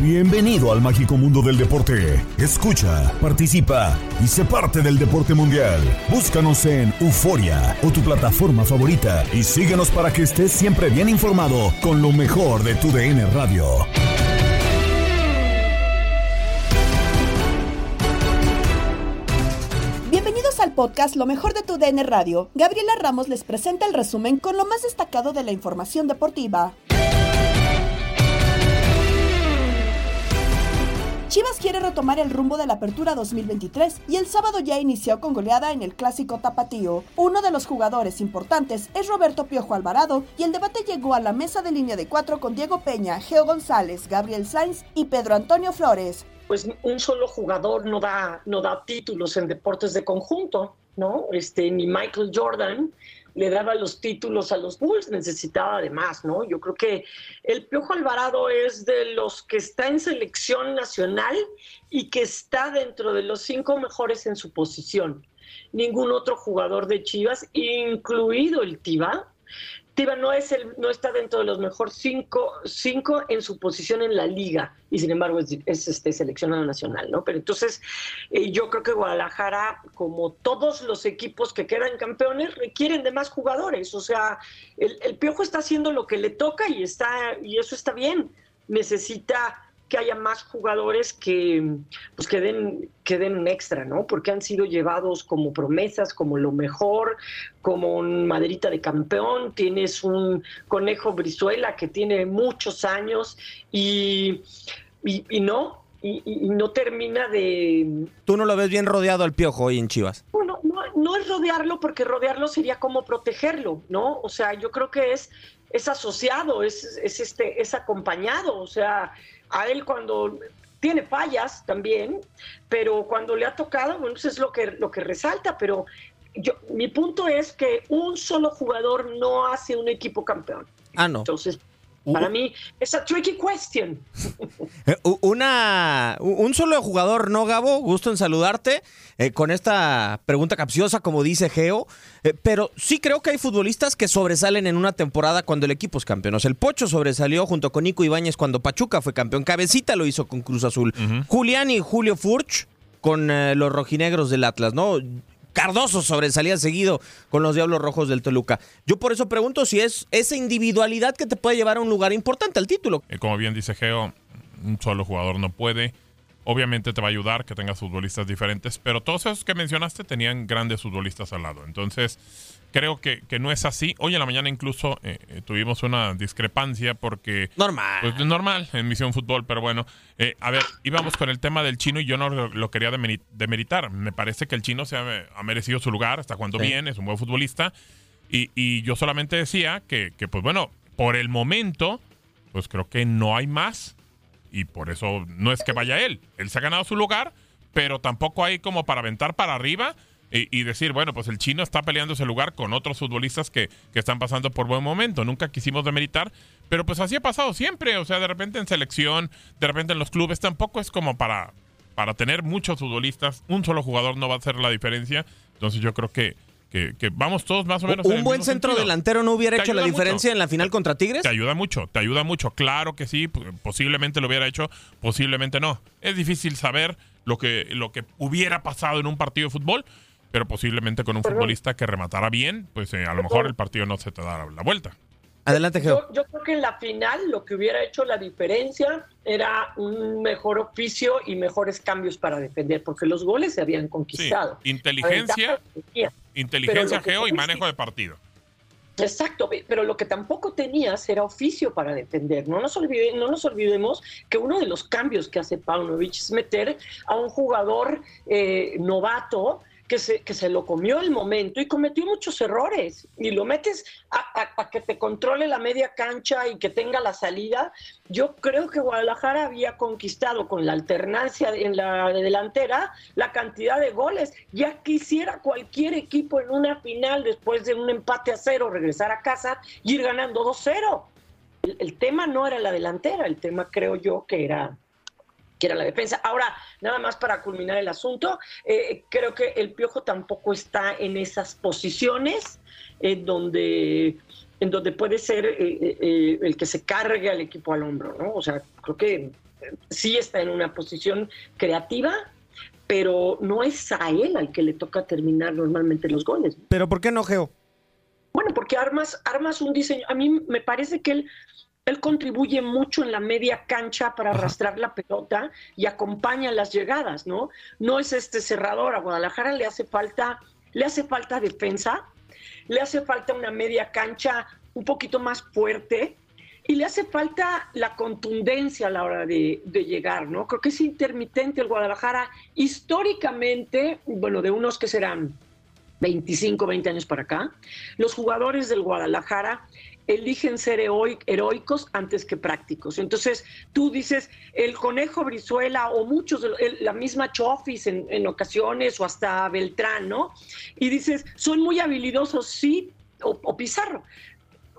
Bienvenido al mágico mundo del deporte. Escucha, participa y sé parte del deporte mundial. Búscanos en Euforia o tu plataforma favorita y síguenos para que estés siempre bien informado con lo mejor de tu DN Radio. Bienvenidos al podcast Lo mejor de tu DN Radio. Gabriela Ramos les presenta el resumen con lo más destacado de la información deportiva. Chivas quiere retomar el rumbo de la apertura 2023 y el sábado ya inició con goleada en el clásico tapatío. Uno de los jugadores importantes es Roberto Piojo Alvarado y el debate llegó a la mesa de línea de cuatro con Diego Peña, Geo González, Gabriel Sainz y Pedro Antonio Flores. Pues un solo jugador no da, no da títulos en deportes de conjunto, ¿no? Este, ni Michael Jordan le daba los títulos a los Bulls, necesitaba además, ¿no? Yo creo que el Piojo Alvarado es de los que está en selección nacional y que está dentro de los cinco mejores en su posición. Ningún otro jugador de Chivas, incluido el Tiva, No, es el, no está dentro de los mejores cinco, cinco en su posición en la liga y sin embargo es, es este, seleccionado nacional, ¿no? Pero entonces eh, yo creo que Guadalajara, como todos los equipos que quedan campeones, requieren de más jugadores. O sea, el, el Piojo está haciendo lo que le toca y, está, y eso está bien. Necesita que haya más jugadores que, pues, que, den, que den un extra, ¿no? Porque han sido llevados como promesas, como lo mejor, como un maderita de campeón, tienes un conejo Brizuela que tiene muchos años y, y, y no, y, y, no termina de... Tú no lo ves bien rodeado al piojo hoy en Chivas. Bueno, no, no es rodearlo porque rodearlo sería como protegerlo, ¿no? O sea, yo creo que es, es asociado, es, es, este, es acompañado, o sea, a él cuando tiene fallas también, pero cuando le ha tocado, bueno, eso es lo que, lo que resalta, pero yo, mi punto es que un solo jugador no hace un equipo campeón. Ah, no. Entonces, para mí, es a tricky question. Una, un solo jugador, ¿no, Gabo? Gusto en saludarte eh, con esta pregunta capciosa, como dice Geo. Eh, pero sí creo que hay futbolistas que sobresalen en una temporada cuando el equipo es campeón. O sea, el Pocho sobresalió junto con Nico Ibáñez cuando Pachuca fue campeón. Cabecita lo hizo con Cruz Azul. Uh -huh. Julián y Julio Furch con eh, los rojinegros del Atlas, ¿no? Cardoso sobresalía seguido con los Diablos Rojos del Toluca. Yo por eso pregunto si es esa individualidad que te puede llevar a un lugar importante al título. Eh, como bien dice Geo, un solo jugador no puede. Obviamente te va a ayudar que tengas futbolistas diferentes, pero todos esos que mencionaste tenían grandes futbolistas al lado. Entonces, creo que, que no es así. Hoy en la mañana incluso eh, eh, tuvimos una discrepancia porque... Normal. Pues normal en Misión Fútbol, pero bueno. Eh, a ver, íbamos con el tema del chino y yo no lo, lo quería demeritar. Me parece que el chino se ha, ha merecido su lugar, está jugando sí. bien, es un buen futbolista. Y, y yo solamente decía que, que, pues bueno, por el momento, pues creo que no hay más. Y por eso no es que vaya él. Él se ha ganado su lugar, pero tampoco hay como para aventar para arriba y, decir, bueno, pues el chino está peleando ese lugar con otros futbolistas que, que están pasando por buen momento. Nunca quisimos demeritar, pero pues así ha pasado siempre. O sea, de repente en selección, de repente en los clubes, tampoco es como para, para tener muchos futbolistas. Un solo jugador no va a hacer la diferencia. Entonces yo creo que, que, vamos todos más o menos. ¿Un buen centro delantero no hubiera hecho la diferencia en la final contra Tigres? Te ayuda mucho, te ayuda mucho. Claro que sí, posiblemente lo hubiera hecho, posiblemente no. Es difícil saber lo que, lo que hubiera pasado en un partido de fútbol, pero posiblemente con un futbolista que rematara bien, pues eh, a lo mejor el partido no se te da la vuelta. Adelante, Geo. Yo, creo que en la final lo que hubiera hecho la diferencia era un mejor oficio y mejores cambios para defender, porque los goles se habían conquistado. Inteligencia, inteligencia, Geo, y manejo de partido. Exacto, pero lo que tampoco tenías era oficio para defender. No nos, no nos olvidemos que uno de los cambios que hace Paunovic es meter a un jugador eh, novato que se, que se lo comió el momento y cometió muchos errores. Y lo metes a, que te controle la media cancha y que tenga la salida. Yo creo que Guadalajara había conquistado con la alternancia en la delantera la cantidad de goles. Ya quisiera cualquier equipo en una final después de un empate a cero regresar a casa y ir ganando 2-0. el tema no era la delantera, el tema creo yo que era que era la defensa. Ahora, nada más para culminar el asunto, eh, creo que el Piojo tampoco está en esas posiciones en donde en donde puede ser eh, eh, el que se cargue al equipo al hombro, ¿no? O sea, creo que sí está en una posición creativa, pero no es a él al que le toca terminar normalmente los goles. ¿Pero por qué no, Geo? Bueno, porque armas, armas un diseño. A mí me parece que él él contribuye mucho en la media cancha para arrastrar la pelota y acompaña las llegadas, ¿no? No es este cerrador. A Guadalajara le hace falta, le hace falta defensa, le hace falta una media cancha un poquito más fuerte y le hace falta la contundencia a la hora de, de, llegar, ¿no? Creo que es intermitente el Guadalajara históricamente, bueno, de unos que serán 25, 20 años para acá, los jugadores del Guadalajara eligen ser heroicos antes que prácticos. Entonces, tú dices, el conejo Brizuela o muchos, la misma Chofis en, ocasiones o hasta Beltrán, ¿no? Y dices, son muy habilidosos, sí, o, Pizarro.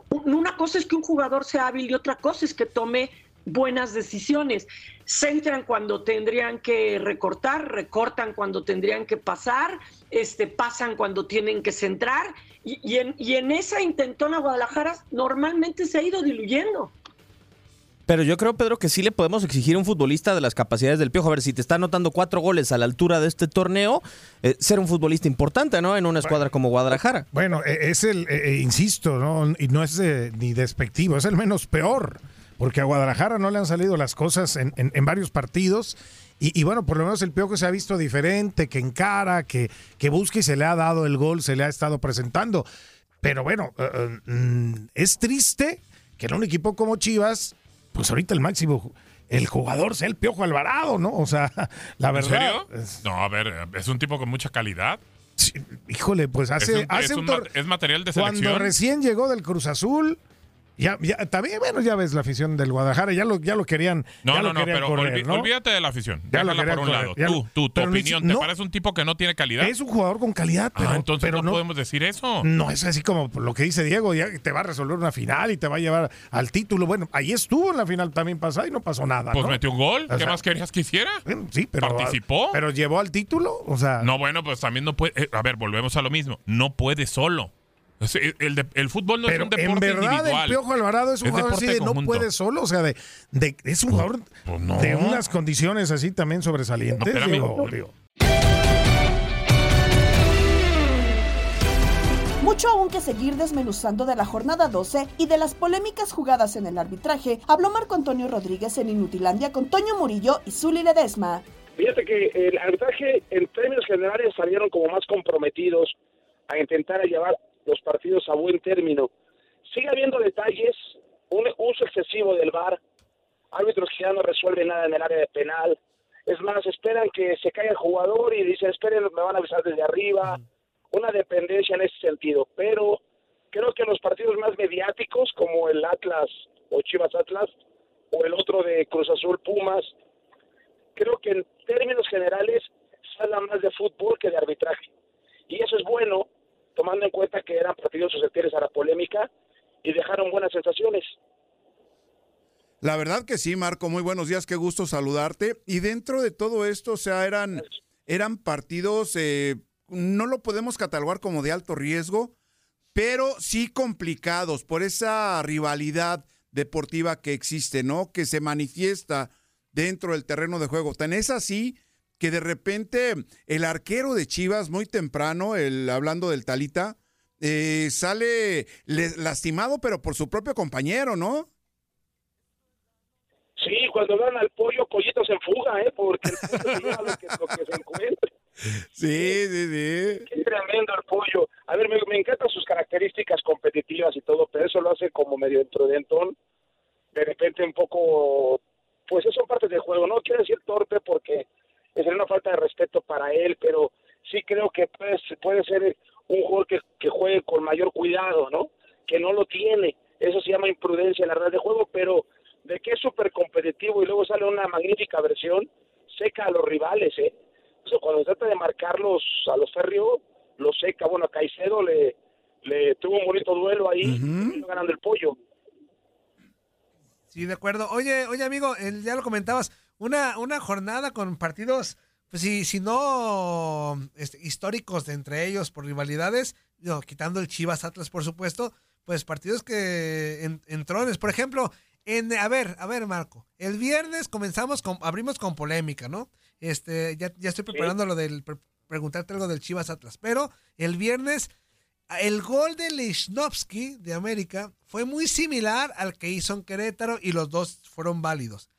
Una cosa es que un jugador sea hábil y otra cosa es que tome buenas decisiones. Centran cuando tendrían que recortar, recortan cuando tendrían que pasar, este, pasan cuando tienen que centrar y, en, y en esa intentona Guadalajara normalmente se ha ido diluyendo. Pero yo creo, Pedro, que sí le podemos exigir a un futbolista de las capacidades del Piojo. A ver, si te está anotando cuatro goles a la altura de este torneo, eh, ser un futbolista importante, ¿no? En una escuadra como Guadalajara. Bueno, e, es el, e, e, insisto, ¿no? Y no es ni despectivo, es el menos peor. Porque a Guadalajara no le han salido las cosas en, en varios partidos y, bueno, por lo menos el Piojo se ha visto diferente, que encara, que, que busca y se le ha dado el gol, se le ha estado presentando. Pero bueno, eh, eh, mm, es triste que en un equipo como Chivas, pues ahorita el máximo, el jugador sea el Piojo Alvarado, ¿no? O sea, la verdad. ¿En serio? No, a ver, es un tipo con mucha calidad. híjole, pues hace. Es, es material de selección. Cuando recién llegó del Cruz Azul ya, ya, también, bueno, ya ves la afición del Guadalajara, ya lo, ya lo querían. No, no, no, pero olvídate de la afición. Ya Déjala por un lado. tú, tú, tu opinión, ¿te parece un tipo que no tiene calidad? Es un jugador con calidad, pero. Ah, entonces pero no, podemos decir eso. No es así como lo que dice Diego, ya te va a resolver una final y te va a llevar al título. Bueno, ahí estuvo en la final también pasada y no pasó nada. Pues metió un gol. ¿Qué más querías que hiciera? Sí, pero. ¿Participó? Pero llevó al título, o sea. No, bueno, pues también no puede. Eh, a ver, volvemos a lo mismo. No puede solo. El, el, fútbol no es un deporte en verdad, el Piojo Alvarado es un jugador así de no puede solo, o sea, de, de es un jugador pues de unas condiciones así también sobresalientes. Mucho aún que seguir desmenuzando de la jornada 12 y de las polémicas jugadas en el arbitraje, habló Marco Antonio Rodríguez en Inutilandia con Toño Murillo y Zuli Ledesma. Fíjate que el arbitraje en términos generales salieron como más comprometidos a intentar llevar los partidos a buen término. Sigue habiendo detalles, un uso excesivo del VAR, árbitros que ya no resuelven nada en el área de penal. Es más, esperan que se caiga el jugador y dicen, esperen, me van a avisar desde arriba. Una dependencia en ese sentido. Pero creo que los partidos más mediáticos, como el Atlas o Chivas Atlas, o el otro de Cruz Azul Pumas, creo que en términos generales se habla más de fútbol que de arbitraje Y eso es bueno, tomando en cuenta que eran partidos susceptibles a la polémica y dejaron buenas sensaciones. La verdad que sí, Marco, muy buenos días, qué gusto saludarte. Y dentro de todo esto, o sea, eran, eran partidos, eh, no lo podemos catalogar como de alto riesgo, pero sí complicados por esa rivalidad deportiva que existe, ¿no? Que se manifiesta dentro del terreno de juego. Tan es así que de repente el arquero de Chivas muy temprano, el, hablando del Talita, eh, sale lastimado, pero por su propio compañero, ¿no? Sí, cuando dan al pollo, Collito se enfuga, ¿eh? Porque el pollo se lleva lo que, lo que se encuentre. Sí, sí, sí. Qué tremendo el pollo. A ver, me, me, encantan sus características competitivas y todo, pero eso lo hace como medio imprudentón. De repente un poco, pues eso es parte del juego. No quiero decir torpe porque es una falta de respeto para él, pero sí creo que puede, puede ser un jugador que, que juegue con mayor cuidado, ¿no? Que no lo tiene. Eso se llama imprudencia en la red de juego, pero de que es súper competitivo y luego sale una magnífica versión, seca a los rivales, ¿eh? Eso cuando trata de marcarlos a los Ferrio, lo seca. Bueno, a Caicedo le, le tuvo un bonito duelo ahí, ganando el pollo. Sí, de acuerdo. Oye, oye amigo, ya lo comentabas, una, una jornada con partidos, pues si, si no este, históricos de entre ellos por rivalidades, quitando el Chivas Atlas, por supuesto, pues partidos que en, en trones, por ejemplo, en, a ver, a ver, Marco. El viernes comenzamos con, abrimos con polémica, ¿no? Este, ya, ya estoy preparando lo del preguntarte algo del Chivas Atlas. Pero el viernes, el gol de Lichnowsky de América fue muy similar al que hizo en Querétaro y los dos fueron válidos.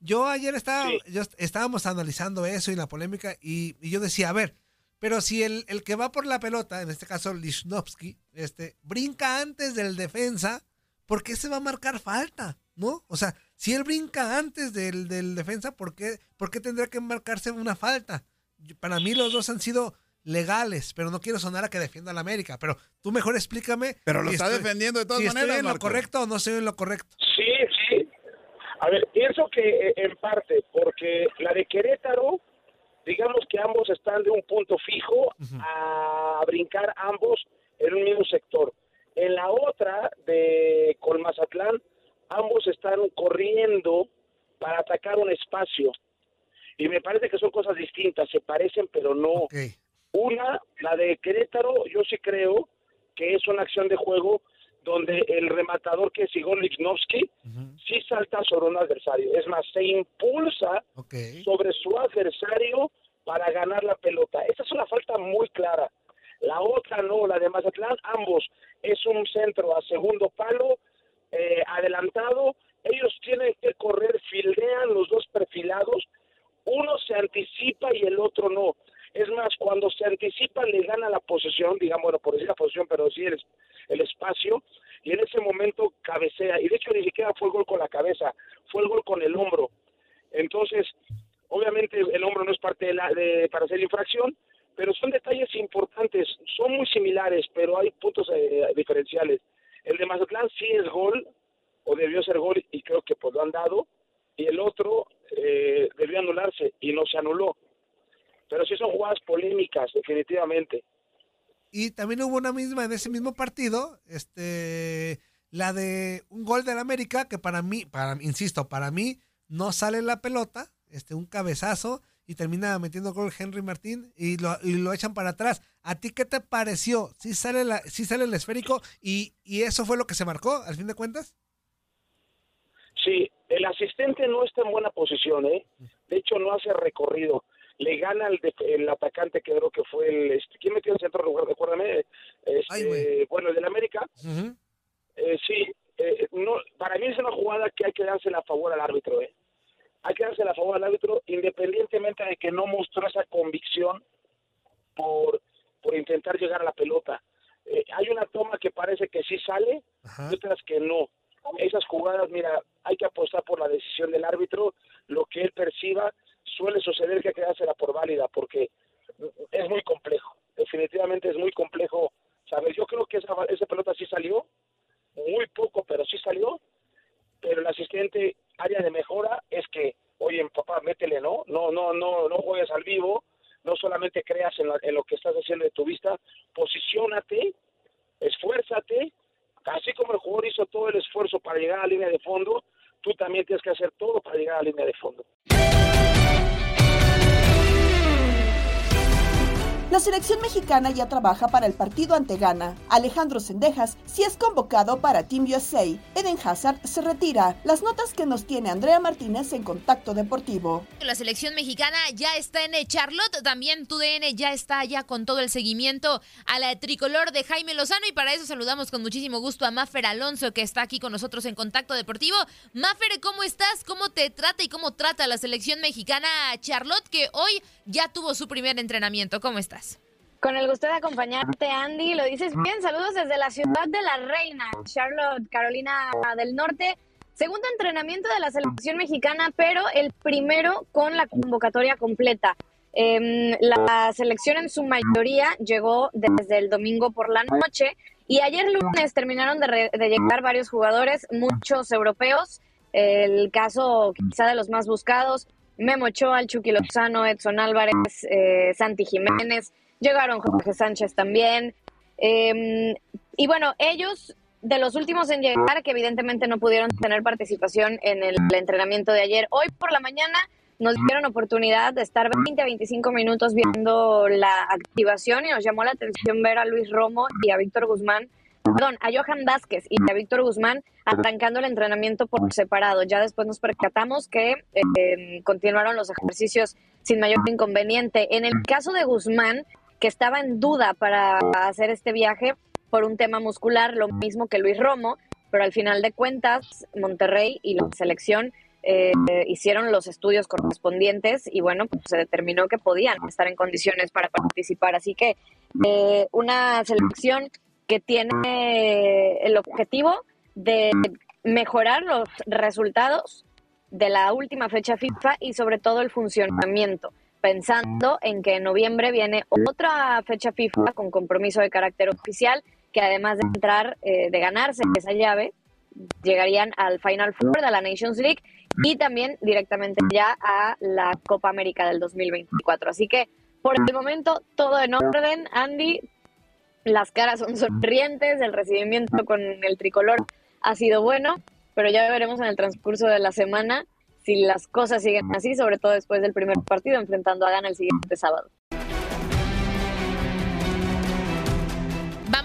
Yo ayer estaba, yo, estábamos analizando eso y la polémica y, y, yo decía, a ver, pero si el, el que va por la pelota, en este caso Lichnowsky, este, brinca antes del defensa, ¿por qué se va a marcar falta? ¿no? O sea, si él brinca antes del, del defensa, ¿por qué, ¿por qué tendría que marcarse una falta? Para mí los dos han sido legales, pero no quiero sonar a que defienda a la América, pero tú mejor explícame. Pero lo está defendiendo de todas maneras. ¿Estoy en lo correcto o no estoy en lo correcto? Sí. A ver, pienso que eh, en parte, porque la de Querétaro, digamos que ambos están de un punto fijo a brincar ambos en un mismo sector. En la otra, de Colmazatlán, ambos están corriendo para atacar un espacio. Y me parece que son cosas distintas, se parecen pero no. Una, la de Querétaro, yo sí creo que es una acción de juego donde el rematador que es Igor Lichnowsky sí salta sobre un adversario. Es más, se impulsa sobre su adversario para ganar la pelota. Esa es una falta muy clara. La otra no, la de Mazatlán, ambos es un centro a segundo palo eh, adelantado, ellos tienen que correr, fildean los dos perfilados, uno se anticipa y el otro no. Es más, cuando se anticipa le gana la posición, digamos, por decir la posición, pero sí el, el espacio, y en ese momento cabecea, y de hecho ni siquiera fue el gol con la cabeza, fue el gol con el hombro. Entonces, obviamente el hombro no es parte de la, de, para hacer infracción, pero son detalles importantes, son muy similares, pero hay puntos eh, diferenciales. El de Mazatlán sí es gol, o debió ser gol, y creo que pues lo han dado, y el otro eh, debió anularse, y no se anuló. Pero sí son jugadas polémicas, definitivamente. Y también hubo una misma en ese mismo partido, este, la de un gol del América, que para mí, para, insisto, para mí no sale la pelota, este, un cabezazo, y termina metiendo gol Henry Martín y lo, y lo echan para atrás. ¿A ti qué te pareció? ¿Sí sale, la, sí sale el esférico y, y eso fue lo que se marcó al fin de cuentas? Sí, el asistente no está en buena posición, ¿eh? De hecho, no hace recorrido. Le gana el, el atacante que creo que fue el... Este, ¿Quién metió en centro lugar? Recuérdame. Este, bueno, el del América. eh, sí, eh, no, para mí es una jugada que hay que dársela a favor al árbitro, ¿eh? hay que darse la favor al árbitro independientemente de que no mostró esa convicción por, por intentar llegar a la pelota. Eh, hay una toma que parece que sí sale y otras que no. Esas jugadas, mira, hay que apostar por la decisión del árbitro, lo que él perciba, suele suceder que hay que dársela por válida porque es muy complejo, definitivamente es muy complejo. ¿Sabes? Yo creo que esa, esa pelota sí salió, muy poco, pero sí salió, pero el asistente área de mejora es que, oye, papá, métele, ¿no? No, no, no, no juegues al vivo, no solamente creas en, en lo que estás haciendo de tu vista, posiciónate, esfuérzate, así como el jugador hizo todo el esfuerzo para llegar a la línea de fondo, tú también tienes que hacer todo para llegar a la línea de fondo. La selección mexicana ya trabaja para el partido ante Ghana. Alejandro Sendejas sí es convocado para Team USA. Eden Hazard se retira. Las notas que nos tiene Andrea Martínez en Contacto Deportivo. La selección mexicana ya está en Charlotte. También tu DN ya está allá con todo el seguimiento a la tricolor de Jaime Lozano. Y para eso saludamos con muchísimo gusto a Maffer Alonso, que está aquí con nosotros en Contacto Deportivo. Maffer, ¿cómo estás? ¿Cómo te trata y cómo trata la selección mexicana Charlotte, que hoy ya tuvo su primer entrenamiento? ¿Cómo estás? Con el gusto de acompañarte, Andy. Lo dices bien. Saludos desde la ciudad de la Reina, Charlotte, Carolina del Norte. Segundo entrenamiento de la selección mexicana, pero el primero con la convocatoria completa. Em, la selección en su mayoría llegó desde el domingo por la noche y ayer lunes terminaron de, llegar varios jugadores, muchos europeos. El caso quizá de los más buscados, Memo Ochoa, Chucky Lozano, Edson Álvarez, eh, Santi Jiménez, llegaron Jorge Sánchez también. Em, y bueno, ellos de los últimos en llegar, que evidentemente no pudieron tener participación en el entrenamiento de ayer, hoy por la mañana nos dieron oportunidad de estar 20 a 25 minutos viendo la activación y nos llamó la atención ver a Luis Romo y a Víctor Guzmán, perdón, a Johan Vázquez y a Víctor Guzmán arrancando el entrenamiento por separado. Ya después nos percatamos que em, continuaron los ejercicios sin mayor inconveniente. En el caso de Guzmán, que estaba en duda para hacer este viaje por un tema muscular, lo mismo que Luis Romo, pero al final de cuentas Monterrey y la selección eh, hicieron los estudios correspondientes y bueno, pues se determinó que podían estar en condiciones para participar. Así que eh, una selección que tiene el objetivo de mejorar los resultados de la última fecha FIFA y sobre todo el funcionamiento pensando en que en noviembre viene otra fecha FIFA con compromiso de carácter oficial, que además de entrar, eh, de ganarse esa llave, llegarían al Final Four de la Nations League y también directamente ya a la Copa América del 2024. Así que por el momento todo en orden, Andy. Las caras son sonrientes, el recibimiento con el tricolor ha sido bueno, pero ya veremos en el transcurso de la semana si las cosas siguen así, sobre todo después del primer partido enfrentando a Ghana el siguiente sábado.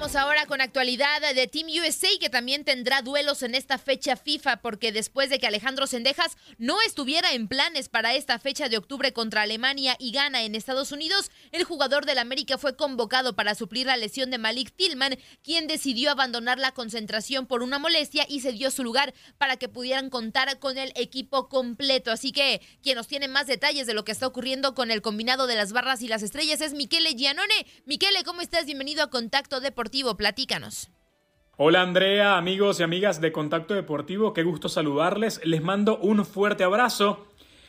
Vamos ahora con actualidad de Team USA que también tendrá duelos en esta fecha FIFA porque después de que Alejandro Sendejas no estuviera en planes para esta fecha de octubre contra Alemania y Ghana en Estados Unidos, el jugador del América fue convocado para suplir la lesión de Malik Tillman, quien decidió abandonar la concentración por una molestia y se dio su lugar para que pudieran contar con el equipo completo. Así que quien nos tiene más detalles de lo que está ocurriendo con el combinado de las barras y las estrellas es Michele Gianone. Michele, ¿cómo estás? Bienvenido a Contacto de Deportivo, platícanos. Hola Andrea, amigos y amigas de Contacto Deportivo, qué gusto saludarles, les mando un fuerte abrazo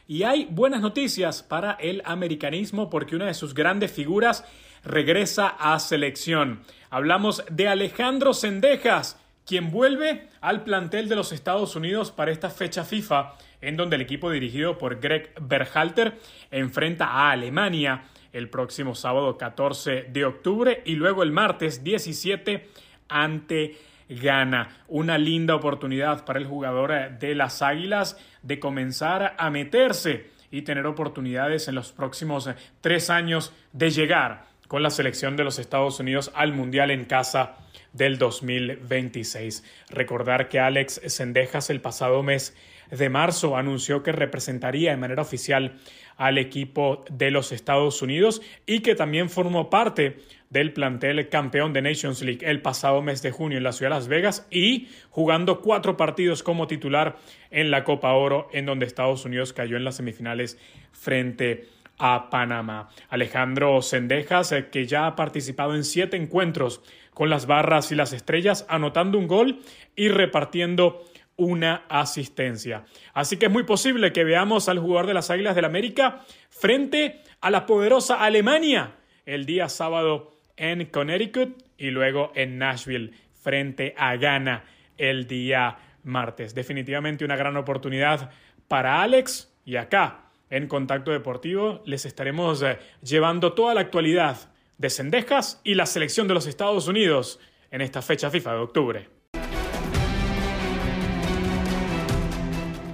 y hay buenas noticias para el americanismo porque una de sus grandes figuras regresa a selección. Hablamos de Alejandro Sendejas, quien vuelve al plantel de los Estados Unidos para esta fecha FIFA, en donde el equipo dirigido por Greg Berhalter enfrenta a Alemania el próximo sábado 14 de octubre y luego el martes 17 ante Ghana. Una linda oportunidad para el jugador de las Águilas de comenzar a meterse y tener oportunidades en los próximos tres años de llegar con la selección de los Estados Unidos al Mundial en casa del 2026. Recordar que Alex Sendejas el pasado mes de marzo anunció que representaría de manera oficial al equipo de los Estados Unidos y que también formó parte del plantel campeón de Nations League el pasado mes de junio en la ciudad de Las Vegas y jugando cuatro partidos como titular en la Copa Oro en donde Estados Unidos cayó en las semifinales frente a Panamá. Alejandro Sendejas, eh, que ya ha participado en siete encuentros con las barras y las estrellas, anotando un gol y repartiendo una asistencia. Así que es muy posible que veamos al jugador de las Águilas del América frente a la poderosa Alemania el día sábado en Connecticut y luego en Nashville frente a Ghana el día martes. Definitivamente una gran oportunidad para Alex y acá en Contacto Deportivo les estaremos eh, llevando toda la actualidad de Cendejas y la selección de los Estados Unidos en esta fecha FIFA de octubre.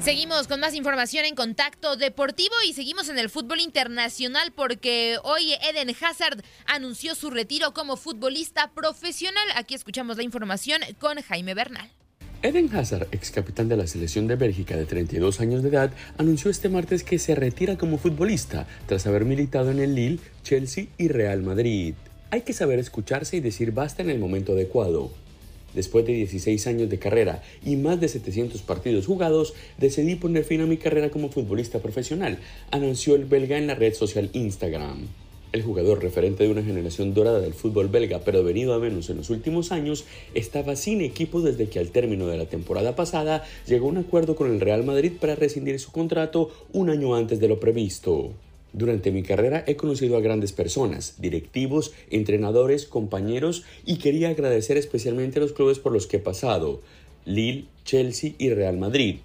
Seguimos con más información en Contacto Deportivo y seguimos en el fútbol internacional porque hoy Eden Hazard anunció su retiro como futbolista profesional. Aquí escuchamos la información con Jaime Bernal. Eden Hazard, ex capitán de la selección de Bélgica de 32 años de edad, anunció este martes que se retira como futbolista tras haber militado en el Lille, Chelsea y Real Madrid. Hay que saber escucharse y decir basta en el momento adecuado. Después de 16 años de carrera y más de 700 partidos jugados, decidí poner fin a mi carrera como futbolista profesional, anunció el belga en la red social Instagram. El jugador referente de una generación dorada del fútbol belga, pero venido a menos en los últimos años, estaba sin equipo desde que al término de la temporada pasada llegó a un acuerdo con el Real Madrid para rescindir su contrato un año antes de lo previsto. Durante mi carrera he conocido a grandes personas, directivos, entrenadores, compañeros y quería agradecer especialmente a los clubes por los que he pasado, Lille, Chelsea y Real Madrid.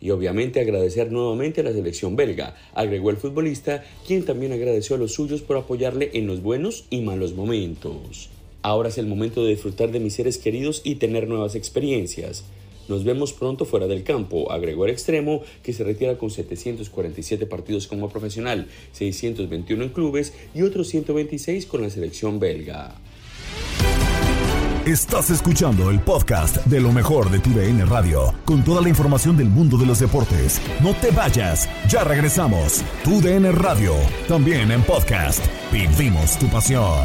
Y obviamente agradecer nuevamente a la selección belga, agregó el futbolista, quien también agradeció a los suyos por apoyarle en los buenos y malos momentos. Ahora es el momento de disfrutar de mis seres queridos y tener nuevas experiencias. Nos vemos pronto fuera del campo, agregó el extremo, que se retira con 747 partidos como profesional, 621 en clubes y otros 126 con la selección belga. Estás escuchando el podcast de lo mejor de tu DN Radio, con toda la información del mundo de los deportes. No te vayas, ya regresamos. Tu DN Radio, también en podcast. Vivimos tu pasión.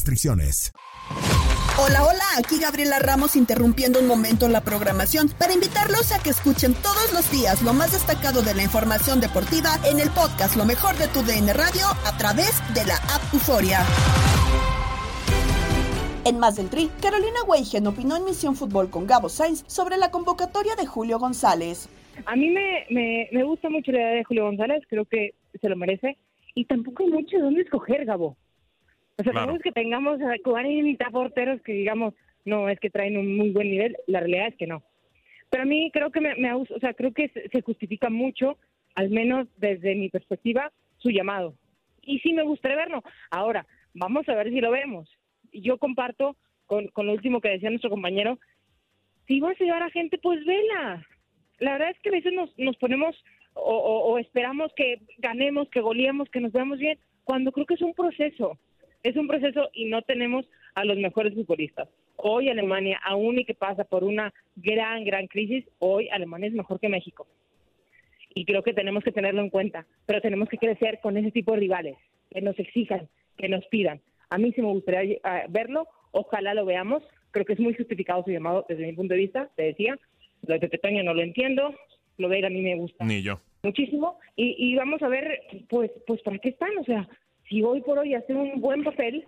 Hola, hola, aquí Gabriela Ramos interrumpiendo un momento la programación para invitarlos a que escuchen todos los días lo más destacado de la información deportiva en el podcast Lo mejor de tu DN Radio a través de la app Euforia. En Más del Tri, Carolina Weigen opinó en Misión Fútbol con Gabo Sainz sobre la convocatoria de Julio González. A mí me, me, me gusta mucho la idea de Julio González, creo que se lo merece. Y tampoco hay mucho de dónde escoger, Gabo. O sea, claro. que tengamos a 40 porteros que digamos, no, es que traen un muy buen nivel, la realidad es que no. Pero a mí creo que me, me o sea, creo que se justifica mucho, al menos desde mi perspectiva, su llamado. Y sí me gustaría verlo. Ahora, vamos a ver si lo vemos. Yo comparto con, con lo último que decía nuestro compañero, si vas a llevar a gente, pues vela. La verdad es que a veces nos, nos ponemos o, o, o esperamos que ganemos, que goleemos, que nos veamos bien, cuando creo que es un proceso es un proceso y no tenemos a los mejores futbolistas. Hoy Alemania, aún y que pasa por una gran, gran crisis, hoy Alemania es mejor que México. Y creo que tenemos que tenerlo en cuenta, pero tenemos que crecer con ese tipo de rivales, que nos exijan, que nos pidan. A mí sí me gustaría eh, verlo, ojalá lo veamos. Creo que es muy justificado su llamado desde mi punto de vista, te decía. Lo de Petoño no lo entiendo, lo de él a mí me gusta. Ni yo. Muchísimo. Y, y vamos a ver, pues, pues, ¿para qué están? O sea, si hoy por hoy hace un buen papel,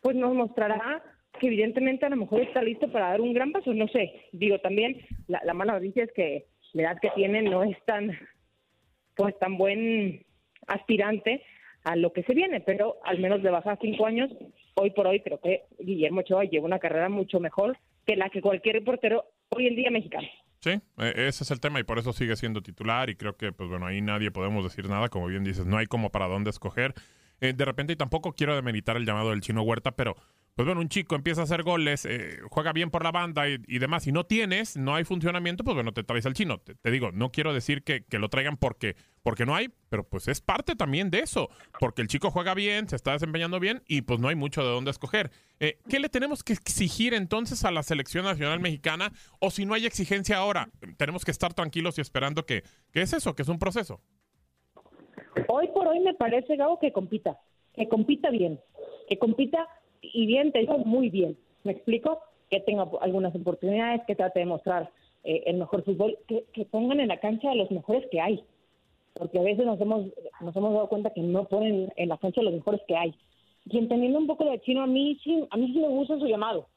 pues nos mostrará que evidentemente a lo mejor está listo para dar un gran paso. No sé, digo también, la, la mala noticia es que la edad que tiene no es tan, pues tan buen aspirante a lo que se viene, pero al menos de bajar cinco años, hoy por hoy creo que Guillermo Ochoa lleva una carrera mucho mejor que la que cualquier reportero hoy en día mexicano. Sí, e, ese es el tema y por eso sigue siendo titular y creo que, pues bueno, ahí nadie podemos decir nada, como bien dices, no hay como para dónde escoger. Eh, de repente, y tampoco quiero demeritar el llamado del chino Huerta, pero pues bueno, un chico empieza a hacer goles, eh, juega bien por la banda y, demás, y no tienes, no hay funcionamiento, pues bueno, te traes al chino. Te, digo, no quiero decir que, que, lo traigan porque, porque no hay, pero pues es parte también de eso, porque el chico juega bien, se está desempeñando bien y pues no hay mucho de dónde escoger. Eh, ¿Qué le tenemos que exigir entonces a la selección nacional mexicana? O si no hay exigencia ahora, tenemos que estar tranquilos y esperando que, que es eso, que es un proceso. Hoy por hoy me parece, Gabo, que compita, que compita bien, que compita y bien, te digo muy bien. ¿Me explico? que tenga algunas oportunidades, que trate de mostrar eh, el mejor fútbol, que, que pongan en la cancha a los mejores que hay. Porque a veces nos hemos, nos hemos dado cuenta que no ponen en la cancha a los mejores que hay. Y entendiendo un poco de chino, a mí sí, a mí sí me gusta su llamado.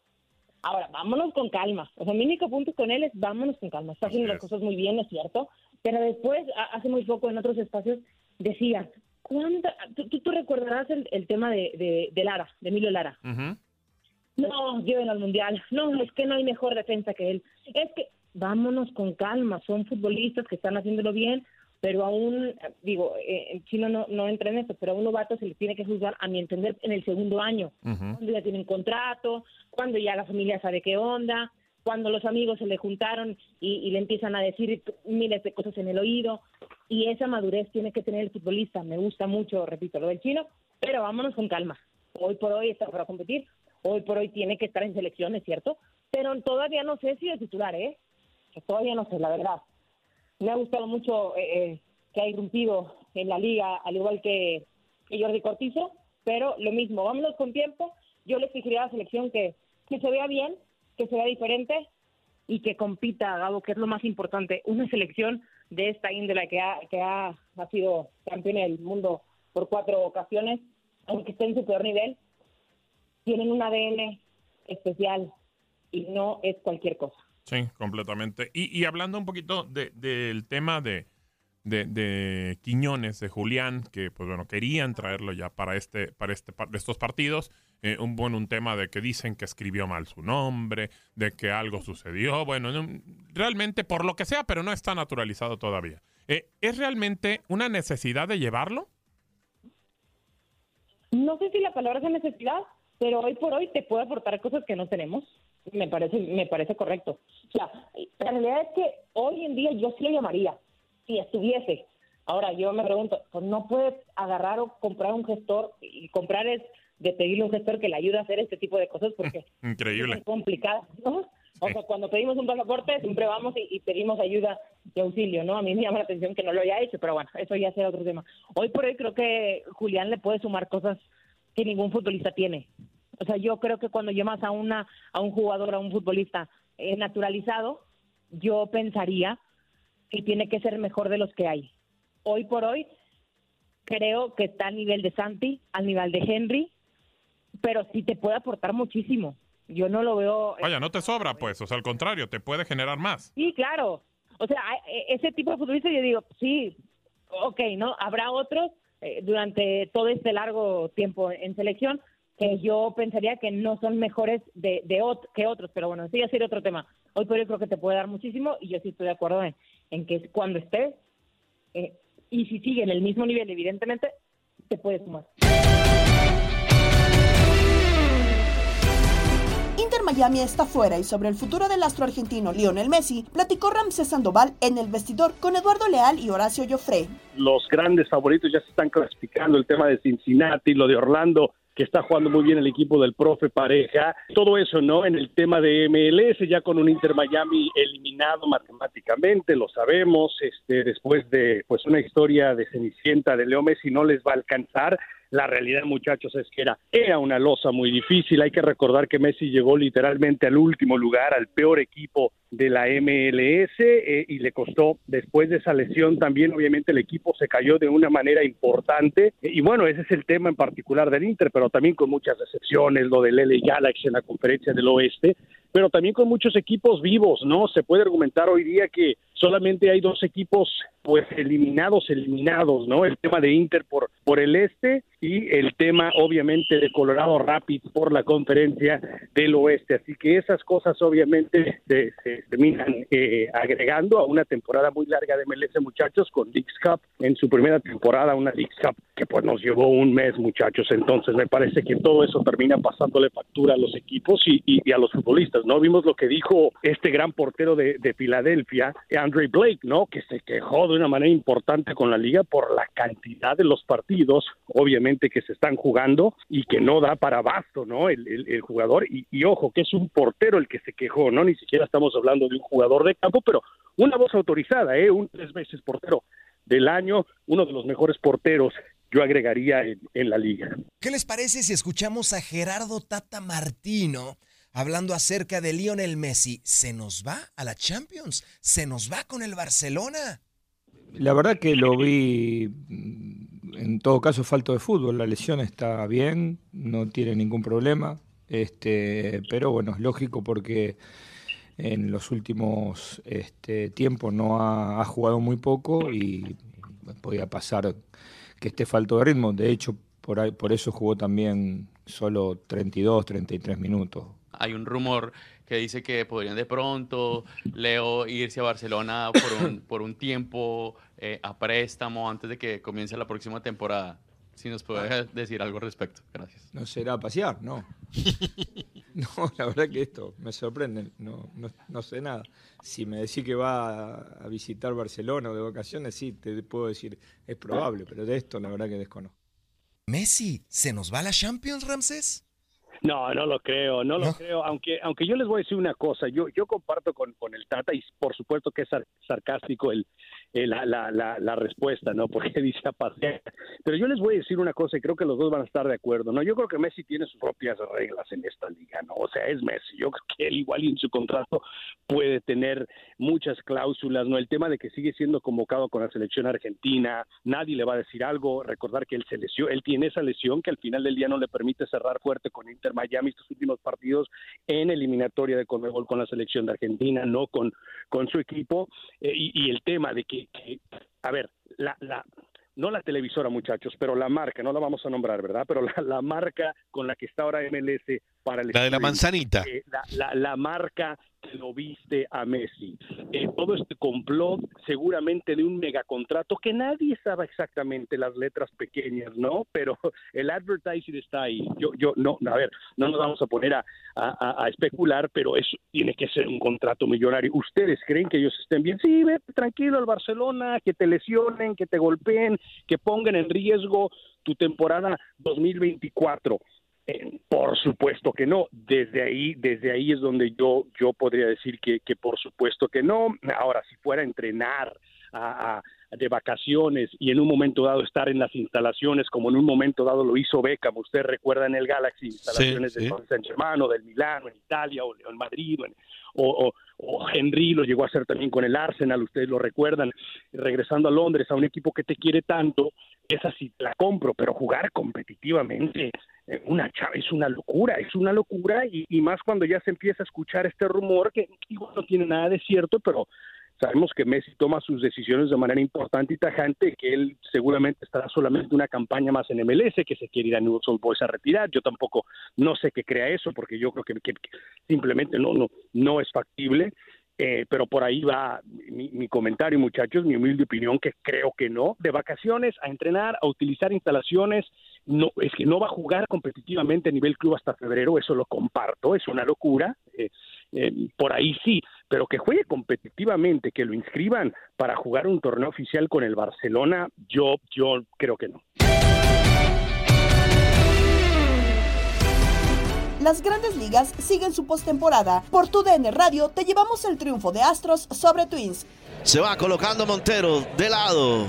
Ahora, vámonos con calma. O sea, mi único punto con él es vámonos con calma. Está haciendo las cosas muy bien, es cierto. Pero después, hace muy poco, en otros espacios, decía, ¿cuánta? Tú, tú, recordarás el, el tema de, de, Lara, de Emilio Lara. No, lleven al Mundial. No, es que no hay mejor defensa que él. Es que vámonos con calma. Son futbolistas que están haciéndolo bien pero aún, digo, eh, en Chino no, no entra en eso, pero a un novato se le tiene que juzgar, a mi entender, en el segundo año, cuando ya tienen contrato, cuando ya la familia sabe qué onda, cuando los amigos se le juntaron y, le empiezan a decir miles de cosas en el oído, y esa madurez tiene que tener el futbolista. Me gusta mucho, repito, lo del Chino, pero vámonos con calma. Hoy por hoy está para competir, hoy por hoy tiene que estar en selecciones, ¿cierto? Pero todavía no sé si es titular, ¿eh? Todavía no sé, la verdad me ha gustado mucho eh, eh, que ha irrumpido en la liga, al igual que, Jordi Cortizo, pero lo mismo, vámonos con tiempo. Yo le exigiría a la selección que, que se vea bien, que se vea diferente y que compita, Gabo, que es lo más importante. Una selección de esta índole que ha, que ha, ha sido campeón del mundo por cuatro ocasiones, aunque esté en su peor nivel, tienen un ADN especial y no es cualquier cosa. Sí, completamente. Y, y hablando un poquito del tema de, de, Quiñones, de Julián, que pues bueno, querían traerlo ya para este, para este, para estos partidos. Eh, un bueno, un tema de que dicen que escribió mal su nombre, de que algo sucedió. Bueno, realmente por lo que sea, pero no está naturalizado todavía. Eh, ¿Es realmente una necesidad de llevarlo? No sé si la palabra es necesidad, pero hoy por hoy te puede aportar cosas que no tenemos me parece me parece correcto. O sea, la realidad es que hoy en día yo sí lo llamaría, si estuviese. Ahora, yo me pregunto, pues no puedes agarrar o comprar un gestor, y comprar es de pedirle un gestor que le ayude a hacer este tipo de cosas porque Increíble. es complicado, ¿no? O sea, cuando pedimos un pasaporte siempre vamos y, pedimos ayuda de auxilio, ¿no? A mí me llama la atención que no lo haya hecho, pero bueno, eso ya será otro tema. Hoy por hoy creo que Julián le puede sumar cosas que ningún futbolista tiene. O sea, yo creo que cuando llamas a una a un jugador, a un futbolista eh, naturalizado, yo pensaría que tiene que ser mejor de los que hay. Hoy por hoy creo que está al nivel de Santi, al nivel de Henry, pero sí te puede aportar muchísimo. Yo no lo veo. Eh, Vaya, no te sobra, pues. O sea, al contrario, te puede generar más. Sí, claro. O sea, e, ese tipo de futbolistas yo digo, sí, ok, ¿no? Habrá otros eh, durante todo este largo tiempo en selección, que yo pensaría que no son mejores de, de que otros, pero bueno, sí ya sería otro tema. Hoy por hoy creo que te puede dar muchísimo y yo sí estoy de acuerdo en, en que cuando estés eh, y si sigue en el mismo nivel, evidentemente, te puede sumar. Inter Miami está fuera y sobre el futuro del astro argentino Lionel Messi platicó Ramsés Sandoval en el vestidor con Eduardo Leal y Horacio Joffre. Los grandes favoritos ya se están clasificando, el tema de Cincinnati, lo de Orlando, que está jugando muy bien el equipo del profe Pareja, todo eso, ¿no? En el tema de MLS, ya con un Inter Miami eliminado matemáticamente, lo sabemos, este, después de pues una historia de Cenicienta de Leo Messi no les va a alcanzar, la realidad, muchachos, es que era, era una losa muy difícil. Hay que recordar que Messi llegó literalmente al último lugar, al peor equipo de la MLS eh, y le costó después de esa lesión también obviamente el equipo se cayó de una manera importante. Y bueno ese es el tema en particular del Inter pero también con muchas excepciones lo del LA Galaxy en la conferencia del oeste pero también con muchos equipos vivos no se puede argumentar hoy día que solamente hay dos equipos pues eliminados eliminados no el tema de Inter por por el este y el tema obviamente de Colorado Rapids por la conferencia del oeste. Así que esas cosas obviamente se terminan eh, agregando a una temporada muy larga de MLS, muchachos, con Leagues Cup en su primera temporada, una Leagues Cup que pues nos llevó un mes, muchachos. Entonces me parece que todo eso termina pasándole factura a los equipos y, a los futbolistas, ¿no? Vimos lo que dijo este gran portero de, de Filadelfia, Andre Blake, ¿no? Que se quejó de una manera importante con la liga por la cantidad de los partidos, obviamente, que se están jugando y que no da para abasto, ¿no? El, el, jugador, y, y ojo, que es un portero el que se quejó, ¿no? Ni siquiera estamos hablando hablando de un jugador de campo, pero una voz autorizada, ¿eh? un tres veces portero del año, uno de los mejores porteros, yo agregaría en, en la liga. ¿Qué les parece si escuchamos a Gerardo Tata Martino? hablando acerca de Lionel Messi. ¿Se nos va a la Champions? ¿Se nos va con el Barcelona? La verdad que lo vi, mm, en todo caso, falto de fútbol. La lesión está bien, no tiene ningún problema. Este, pero bueno, es lógico porque en los últimos este, tiempos no ha, jugado muy poco y podía pasar que esté falto de ritmo. De hecho, por, ahí- por eso jugó también solo 32, 33 minutos. Hay un rumor que dice que podrían de pronto Leo irse a Barcelona por un, por un tiempo eh, a préstamo antes de que comience la próxima temporada. Si nos puede decir algo al respecto. Gracias. No será a pasear, no. No, la verdad que esto me sorprende, no, no, no sé nada. Si me decís que va a, visitar Barcelona o de vacaciones, sí, te puedo decir, es probable, pero de esto la verdad que desconozco. Messi, ¿se nos va a la Champions, Ramsés? No, no lo creo, no lo creo. Aunque, aunque yo les voy a decir una cosa, yo, yo comparto con, con el Tata y por supuesto que es sar- sarcástico el, el- la, la, la, la respuesta, ¿no? Porque dice a pasear. Pero yo les voy a decir una cosa y creo que los dos van a estar de acuerdo, ¿no? Yo creo que Messi tiene sus propias reglas en esta liga, ¿no? O sea, es Messi. Yo creo que él igual en su contrato puede tener muchas cláusulas, ¿no? El tema de que sigue siendo convocado con la selección argentina, nadie le va a decir algo, recordar que él se lesió, él tiene esa lesión que al final del día no le permite cerrar fuerte con Inter Miami estos últimos partidos en eliminatoria de Conmebol con la selección de Argentina, no con, con su equipo, Eh, y el tema de que, a ver, la, la, no la televisora, muchachos, pero la marca, no la vamos a nombrar, ¿verdad? Pero la, la marca con la que está ahora MLS para el La de la manzanita. eh, la, la- la marca lo viste a Messi. Eh, todo este complot seguramente de un megacontrato que nadie sabe exactamente las letras pequeñas, ¿no? Pero el advertising está ahí. Yo, yo, no, a ver, no nos vamos a poner a, a- a- especular, pero eso tiene que ser un contrato millonario. ¿Ustedes creen que ellos estén bien? Sí, vete tranquilo al Barcelona, que te lesionen, que te golpeen, que pongan en riesgo tu temporada 2024. Eh, por supuesto que no. Desde ahí, desde ahí es donde yo, yo podría decir que, que por supuesto que no. Ahora, si fuera a entrenar a- a- de vacaciones y en un momento dado estar en las instalaciones, como en un momento dado lo hizo Beckham, usted recuerda en el Galaxy, instalaciones Sí, de. Paris Saint-Germain o del Milano, en Italia o en Madrid, o, en- o- o- o Henry lo llegó a hacer también con el Arsenal, ustedes lo recuerdan, regresando a Londres a un equipo que te quiere tanto, esa sí la compro, pero jugar competitivamente eh, una chava es una locura, es una locura y, y más cuando ya se empieza a escuchar este rumor que igual no tiene nada de cierto, pero sabemos que Messi toma sus decisiones de manera importante y tajante, que él seguramente estará solamente una campaña más en MLS, que se quiere ir a Newell's Old Boys a retirar. Yo tampoco no sé qué crea eso, porque yo creo que, que- que simplemente no, no, no es factible. Eh, pero por ahí va mi, mi comentario, muchachos, mi humilde opinión, que creo que no. De vacaciones, a entrenar, a utilizar instalaciones, no es que no va a jugar competitivamente a nivel club hasta febrero, eso lo comparto, es una locura. eh, eh, por ahí sí, pero que juegue competitivamente, que lo inscriban para jugar un torneo oficial con el Barcelona, yo, yo creo que no. Las grandes ligas siguen su postemporada. Por tu DN Radio te llevamos el triunfo de Astros sobre Twins. Se va colocando Montero de lado.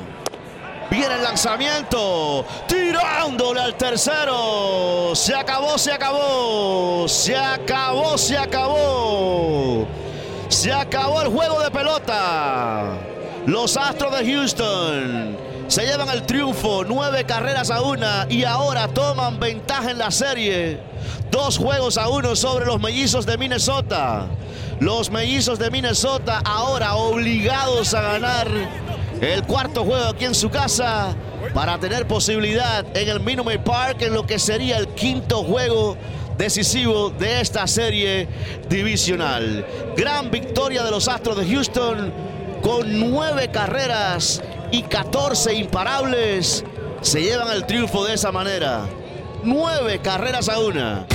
Viene el lanzamiento. Tirándole al tercero. Se acabó, se acabó. Se acabó, se acabó. Se acabó el juego de pelota. Los Astros de Houston se llevan el triunfo. Nueve carreras a una. Y ahora toman ventaja en la serie. Dos juegos a uno sobre los mellizos de Minnesota. Los mellizos de Minnesota ahora obligados a ganar el cuarto juego aquí en su casa para tener posibilidad en el Minute Park en lo que sería el quinto juego decisivo de esta serie divisional. Gran victoria de los Astros de Houston con nueve carreras y 14 imparables. Se llevan el triunfo de esa manera. Nueve carreras a una.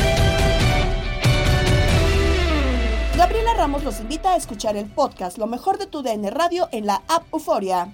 Gabriela Ramos los invita a escuchar el podcast Lo mejor de tu DN Radio en la app Euforia.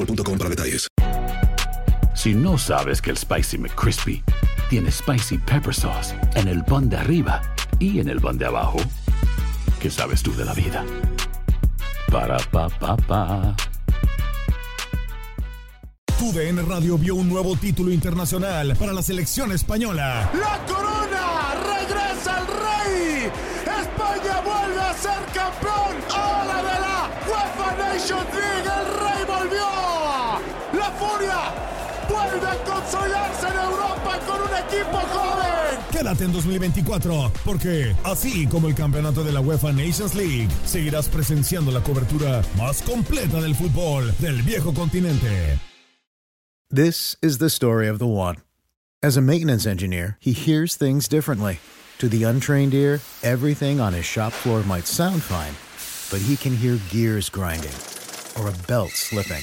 boostmobile.com para detalles. Si no sabes que el Spicy McCrispy tiene Spicy Pepper Sauce en el pan de arriba y en el pan de abajo, ¿qué sabes tú de la vida? Para, pa, pa, pa. Tu DN Radio vio un nuevo título internacional para la selección española. ¡La corona! ¡Regresa el rey! ¡España vuelve a ser campeón! ¡Ahora de la UEFA Nations League! Consolidarse en Europa con un equipo joven! Quédate en 2024, porque así como el campeonato de la UEFA Nations League, seguirás presenciando la cobertura más completa del fútbol del viejo continente. This is the story of the one. As a maintenance engineer, he hears things differently. To the untrained ear, everything on his shop floor might sound fine, but he can hear gears grinding or a belt slipping.